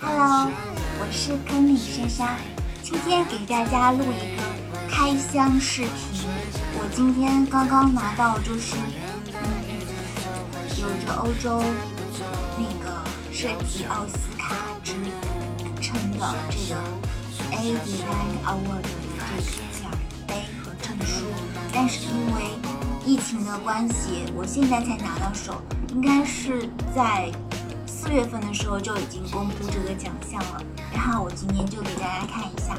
Hello，我是坑里莎莎，今天给大家录一个开箱视频。我今天刚刚拿到，就是嗯，有着欧洲那个设计奥斯卡之称的这个 A Design Award 的这个奖杯和证书，但是因为疫情的关系，我现在才拿到手，应该是在。四月份的时候就已经公布这个奖项了，然后我今天就给大家看一下，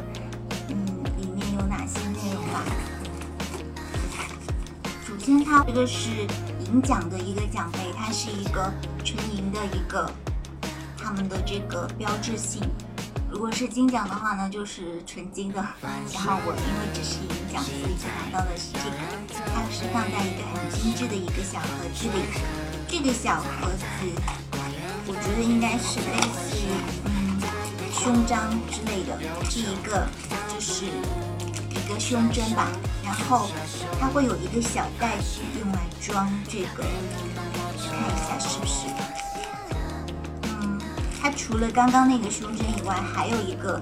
嗯，里面有哪些内容吧。首先，它这个是银奖的一个奖杯，它是一个纯银的一个他们的这个标志性。如果是金奖的话呢，就是纯金的。然后我因为只是银奖，所以就拿到的是这个，它是放在一个很精致的一个小盒子里。这个小盒子。我觉得应该是类似于嗯胸章之类的，是一个就是一个胸针吧，然后它会有一个小袋子用来装这个，看一下是不是？嗯，它除了刚刚那个胸针以外，还有一个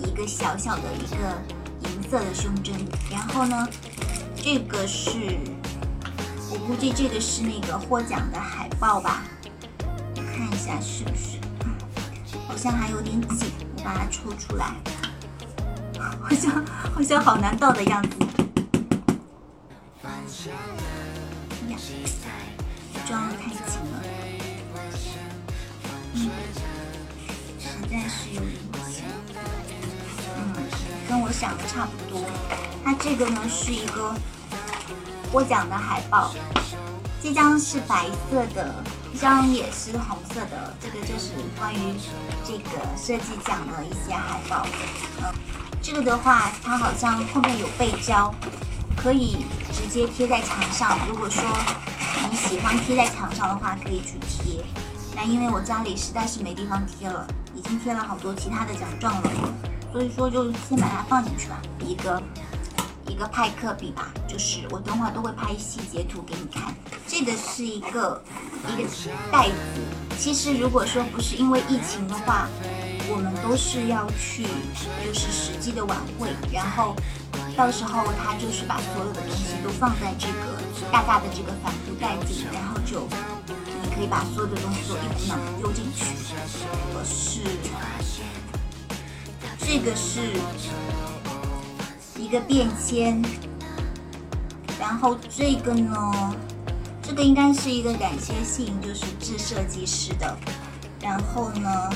一个小小的一个银色的胸针，然后呢，这个是我估计这个是那个获奖的海报吧。看一下是不是？好像还有点紧，我把它抽出来。好像好像好难倒的样子。呀，装的太紧了。嗯，实在是有点紧。嗯，跟我想的差不多。它这个呢是一个获奖的海报，这张是白色的。这张也是红色的，这个就是关于这个设计奖的一些海报。嗯，这个的话，它好像后面有背胶，可以直接贴在墙上。如果说你喜欢贴在墙上的话，可以去贴。那因为我家里实在是没地方贴了，已经贴了好多其他的奖状了，所以说就先把它放进去吧。一个。一个派克笔吧，就是我等会儿都会拍细节图给你看。这个是一个一个袋子，其实如果说不是因为疫情的话，我们都是要去就是实际的晚会，然后到时候他就是把所有的东西都放在这个大大的这个帆布袋子里，然后就你可以把所有的东西都一股脑丢进去。可是这个是。一个便签，然后这个呢，这个应该是一个感谢信，就是致设计师的。然后呢，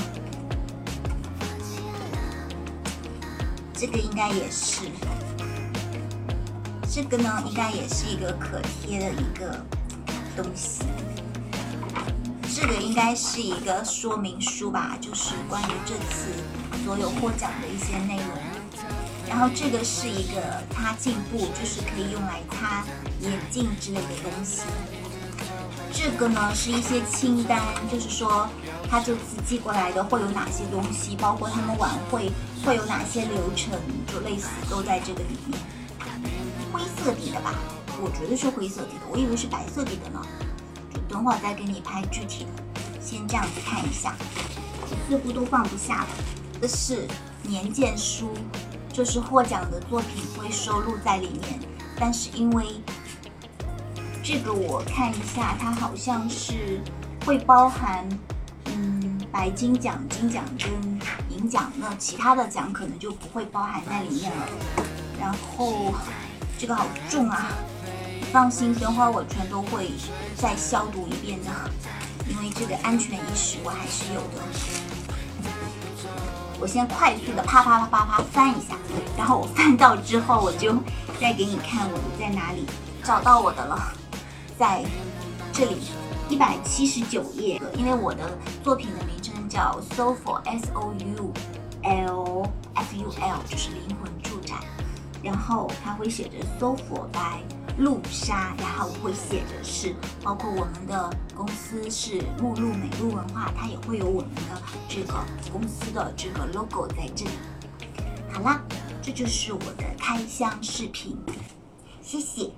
这个应该也是，这个呢应该也是一个可贴的一个东西。这个应该是一个说明书吧，就是关于这次所有获奖的一些内容。然后这个是一个擦镜布，就是可以用来擦眼镜之类的东西。这个呢是一些清单，就是说他这次寄过来的会有哪些东西，包括他们晚会会有哪些流程，就类似都在这个里面。灰色底的吧，我觉得是灰色底的，我以为是白色底的呢。就等会儿再给你拍具体的，先这样子看一下，似乎都放不下了。这是年鉴书。就是获奖的作品会收录在里面，但是因为这个我看一下，它好像是会包含嗯白金奖、金奖跟银奖，那其他的奖可能就不会包含在里面了。然后这个好重啊，放心，等会儿我全都会再消毒一遍的，因为这个安全意识我还是有的。我先快速的啪啪啪啪啪翻一下，然后我翻到之后，我就再给你看我在哪里找到我的了，在这里一百七十九页，因为我的作品的名称叫 Soul S O U L F U L，就是灵魂住宅，然后它会写着 Soul by。露莎，然后会写着是，包括我们的公司是目录美露文化，它也会有我们的这个公司的这个 logo 在这里。好啦，这就是我的开箱视频，谢谢。